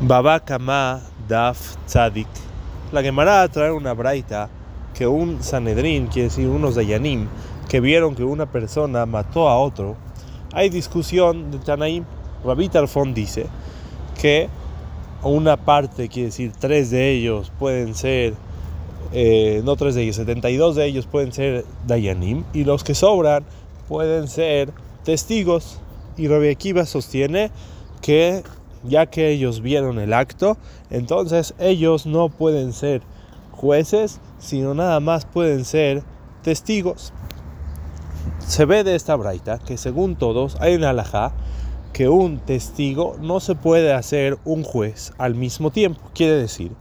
Baba Kama Daf Tzadik. La Gemara trae una braita que un Sanedrín, quiere decir unos Dayanim, que vieron que una persona mató a otro. Hay discusión de Tanaim. Rabbi Tarfon dice que una parte, quiere decir tres de ellos pueden ser, eh, no tres de ellos, 72 de ellos pueden ser Dayanim y los que sobran pueden ser testigos. Y Rabbi Akiva sostiene que ya que ellos vieron el acto, entonces ellos no pueden ser jueces, sino nada más pueden ser testigos. Se ve de esta braita que según todos hay una alajá que un testigo no se puede hacer un juez al mismo tiempo. Quiere decir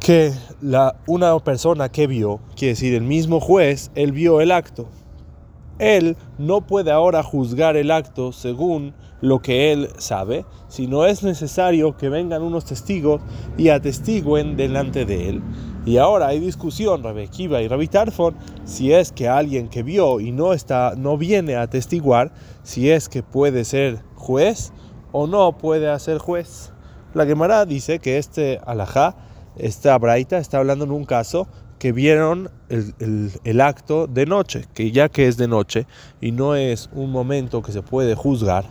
que la, una persona que vio, quiere decir el mismo juez, él vio el acto, él no puede ahora juzgar el acto según lo que él sabe, sino es necesario que vengan unos testigos y atestiguen delante de él. Y ahora hay discusión, Rabbi Kiva y Rabbi Tarfon, si es que alguien que vio y no está, no viene a atestiguar, si es que puede ser juez o no puede ser juez. La Gemara dice que este alajá, esta braita, está hablando en un caso que vieron el, acto de noche, que ya que es de noche y no es un momento que se puede juzgar,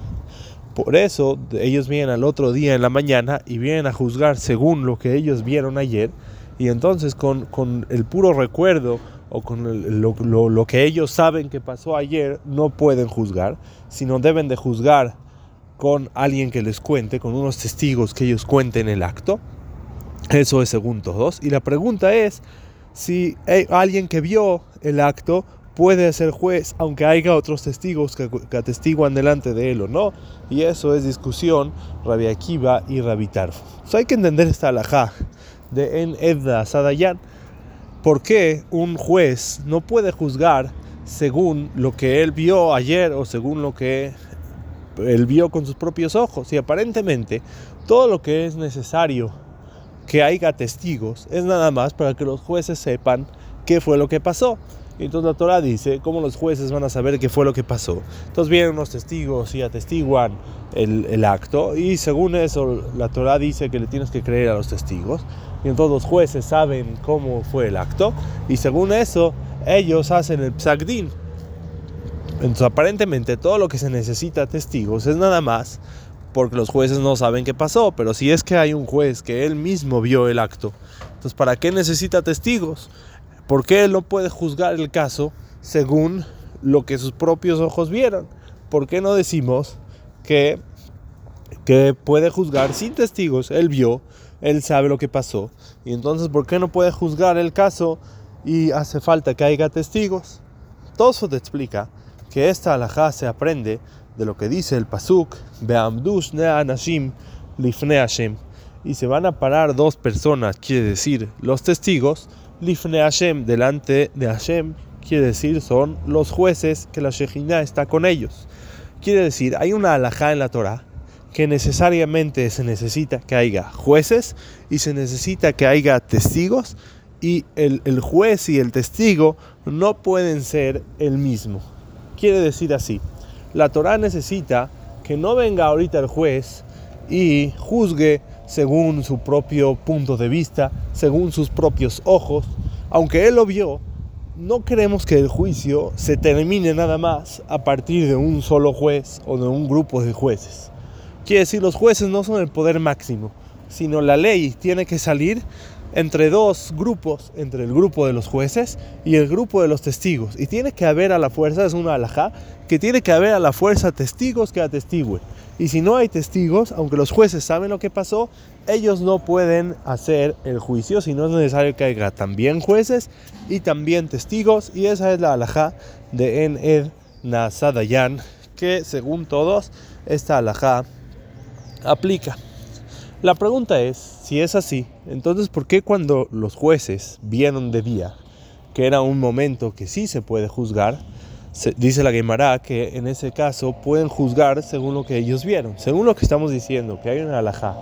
por eso ellos vienen al otro día en la mañana y vienen a juzgar según lo que ellos vieron ayer, y entonces con, el puro recuerdo o con lo, lo que ellos saben que pasó ayer, no pueden juzgar, sino deben de juzgar con alguien que les cuente, con unos testigos que ellos cuenten el acto. Eso es según todos. Y la pregunta es, si alguien que vio el acto puede ser juez, aunque haya otros testigos que, atestiguan delante de él o no. Y eso es discusión Rabbi Akiva y Rabbi hay que entender esta alajá de En Edda Sadayan. ¿Por qué un juez no puede juzgar según lo que él vio ayer o según lo que él vio con sus propios ojos? Y aparentemente todo lo que es necesario que haya testigos es nada más para que los jueces sepan qué fue lo que pasó. Entonces la Torah dice, ¿cómo los jueces van a saber qué fue lo que pasó? Entonces vienen unos testigos y atestiguan el, el acto y según eso la Torah dice que le tienes que creer a los testigos. Y entonces los jueces saben cómo fue el acto y según eso ellos hacen el psagdin. Entonces aparentemente todo lo que se necesita testigos es nada más porque los jueces no saben qué pasó, pero si es que hay un juez que él mismo vio el acto, entonces ¿para qué necesita testigos? ¿Por qué él no puede juzgar el caso según lo que sus propios ojos vieron? ¿Por qué no decimos que, que puede juzgar sin testigos? Él vio, él sabe lo que pasó. Y entonces, ¿por qué no puede juzgar el caso y hace falta que haya testigos? Todo eso te explica que esta alajá se aprende de lo que dice el pasuk, Anashim Lifne Hashem. Y se van a parar dos personas, quiere decir los testigos, Lifne Hashem, delante de Hashem, quiere decir son los jueces que la Shejina está con ellos. Quiere decir, hay una alajá en la Torah que necesariamente se necesita que haya jueces y se necesita que haya testigos y el, el juez y el testigo no pueden ser el mismo. Quiere decir así, la Torah necesita que no venga ahorita el juez y juzgue según su propio punto de vista, según sus propios ojos. Aunque él lo vio, no queremos que el juicio se termine nada más a partir de un solo juez o de un grupo de jueces. Quiere decir, los jueces no son el poder máximo, sino la ley tiene que salir entre dos grupos, entre el grupo de los jueces y el grupo de los testigos. Y tiene que haber a la fuerza, es una alajá, que tiene que haber a la fuerza testigos que atestiguen. Y si no hay testigos, aunque los jueces saben lo que pasó, ellos no pueden hacer el juicio, si no es necesario que haya también jueces y también testigos. Y esa es la alajá de En Ed Nasadayan, que según todos, esta alajá aplica. La pregunta es, si es así, entonces ¿por qué cuando los jueces vieron de día que era un momento que sí se puede juzgar, dice la Gemara que en ese caso pueden juzgar según lo que ellos vieron, según lo que estamos diciendo, que hay una alajá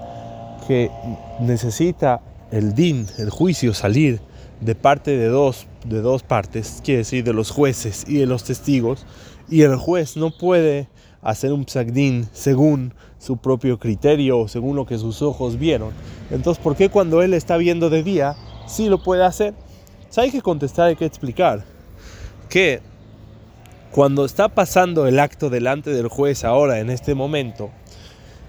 que necesita el din, el juicio salir de parte de dos, de dos partes, quiere decir de los jueces y de los testigos, y el juez no puede hacer un psagdin según su propio criterio o según lo que sus ojos vieron. Entonces, ¿por qué cuando él está viendo de día sí lo puede hacer? hay que contestar, hay que explicar que cuando está pasando el acto delante del juez ahora en este momento,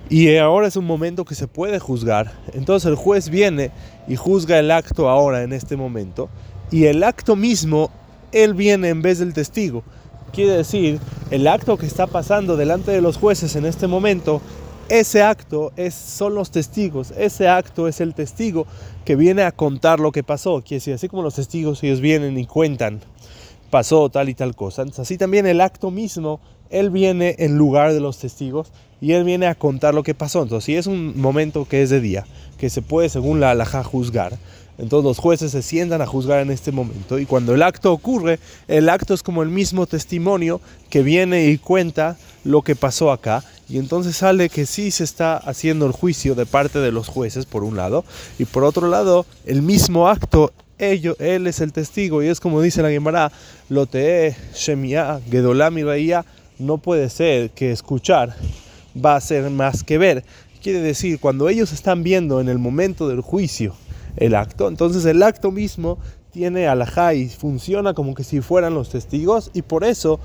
y ahora es un momento que se puede juzgar, entonces el juez viene y juzga el acto ahora en este momento, y el acto mismo, él viene en vez del testigo. Quiere decir, el acto que está pasando delante de los jueces en este momento, ese acto es, son los testigos, ese acto es el testigo que viene a contar lo que pasó. Quiere decir, así como los testigos ellos vienen y cuentan, pasó tal y tal cosa. así también el acto mismo, él viene en lugar de los testigos y él viene a contar lo que pasó. Entonces, si es un momento que es de día, que se puede, según la alhaja, juzgar, entonces los jueces se sientan a juzgar en este momento. Y cuando el acto ocurre, el acto es como el mismo testimonio que viene y cuenta lo que pasó acá. Y entonces sale que sí se está haciendo el juicio de parte de los jueces por un lado y por otro lado el mismo acto ello, él es el testigo. Y es como dice la Gemara, lo te shemia gedolami reía no puede ser que escuchar va a ser más que ver. Quiere decir, cuando ellos están viendo en el momento del juicio el acto. Entonces el acto mismo tiene alajá y funciona como que si fueran los testigos y por eso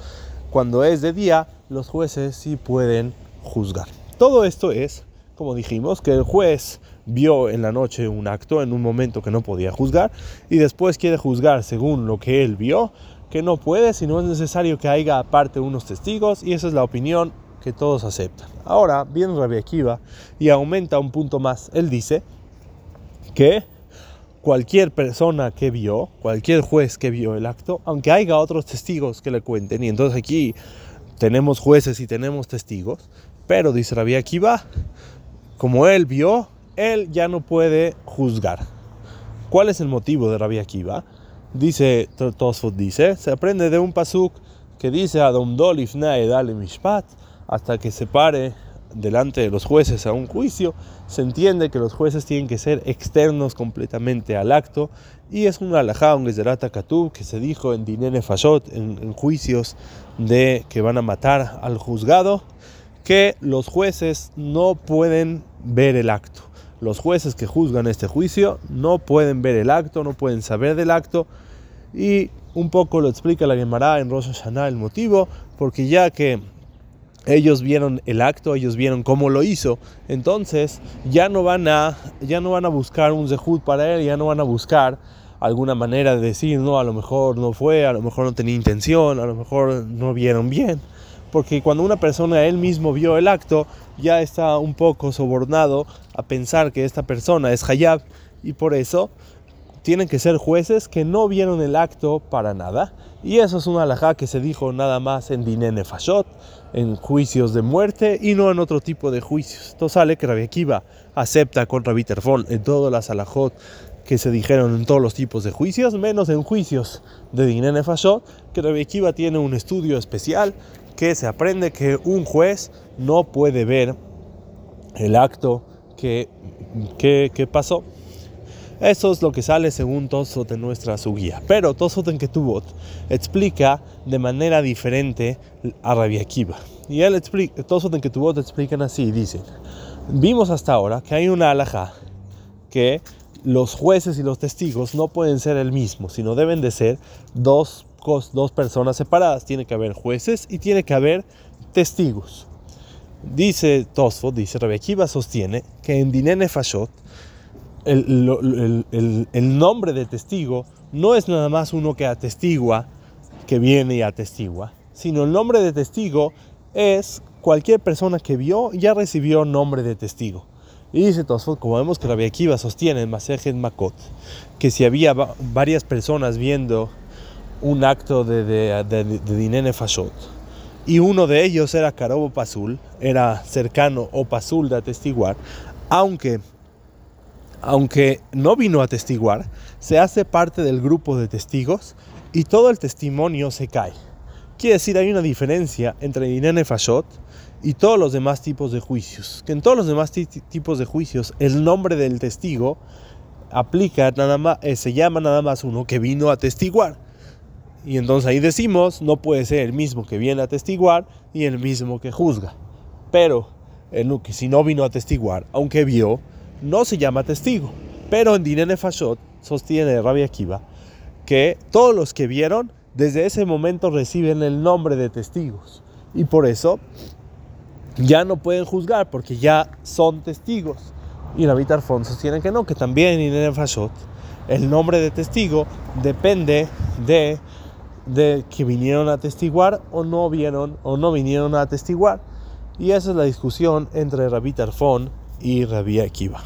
cuando es de día los jueces sí pueden juzgar. Todo esto es, como dijimos, que el juez vio en la noche un acto en un momento que no podía juzgar y después quiere juzgar según lo que él vio, que no puede, si no es necesario que haya aparte unos testigos y esa es la opinión que todos aceptan. Ahora viene Rabbi Akiva y aumenta un punto más. Él dice que cualquier persona que vio, cualquier juez que vio el acto, aunque haya otros testigos que le cuenten, y entonces aquí tenemos jueces y tenemos testigos, pero dice Rabbi Akiva, como él vio, él ya no puede juzgar. ¿Cuál es el motivo de Rabbi Akiva? Dice Tosfot dice, se aprende de un pasuk que dice Adom Edale Mishpat, hasta que se pare delante de los jueces a un juicio, se entiende que los jueces tienen que ser externos completamente al acto y es un alajá, un Gezerata Katub que se dijo en Dinene Fashot, en, juicios de que van a matar al juzgado, que los jueces no pueden ver el acto. Los jueces que juzgan este juicio no pueden ver el acto, no pueden saber del acto y un poco lo explica la Gemara en Rosh Hashanah el motivo, porque ya que ellos vieron el acto, ellos vieron cómo lo hizo, entonces ya no van a, ya no van a buscar un zehut para él, ya no van a buscar alguna manera de decir, no, a lo mejor no fue, a lo mejor no tenía intención, a lo mejor no vieron bien, porque cuando una persona él mismo vio el acto, ya está un poco sobornado a pensar que esta persona es Hayab y por eso tienen que ser jueces que no vieron el acto para nada. Y eso es una alajá que se dijo nada más en Dinene Fashot, en juicios de muerte y no en otro tipo de juicios. Esto sale que Rabbi Akiva acepta con Rabbi Terfón en todas las alajot que se dijeron en todos los tipos de juicios, menos en juicios de Dinene Fashot, que Rabbi Akiva tiene un estudio especial que se aprende que un juez no puede ver el acto que, que pasó. Eso es lo que sale según Tosot en nuestra su guía. Pero Tosot en Ketubot explica de manera diferente a Rabbi Akiva. Y él explica, Tosot en Ketubot explican así, dicen, vimos hasta ahora que hay una alhaja que los jueces y los testigos no pueden ser el mismo, sino deben de ser dos, dos personas separadas. Tiene que haber jueces y tiene que haber testigos. Dice Tosfot, dice Rabbi Akiva sostiene que en Dinene Fashot el, nombre de testigo no es nada más uno que atestigua, que viene y atestigua, sino el nombre de testigo es cualquier persona que vio ya recibió nombre de testigo. Y dice Tosfot, como vemos que Rabbi Akiva sostiene en Masejet Makot, que si había varias personas viendo un acto de Dinene Fashot, y uno de ellos era Karobo Pasul, era cercano o Pasul de atestiguar, aunque aunque no vino a testiguar, se hace parte del grupo de testigos y todo el testimonio se cae. Quiere decir, hay una diferencia entre Inene Fashot y todos los demás tipos de juicios. Que en todos los demás tipos de juicios, el nombre del testigo aplica nada eh, se llama nada más uno que vino a testiguar. Y entonces ahí decimos, no puede ser el mismo que viene a testiguar y el mismo que juzga. Pero el que si no vino a testiguar, aunque vio, no se llama testigo. Pero en Dinene Fashot sostiene Rabbi Akiva que todos los que vieron desde ese momento reciben el nombre de testigos. Y por eso ya no pueden juzgar porque ya son testigos. Y Rabbi Tarfon sostiene que no, que también en el Fashot el nombre de testigo depende de, de que vinieron a testiguar o no vieron o no vinieron a testiguar. Y esa es la discusión entre Rabbi Tarfon y Rabbi Akiva.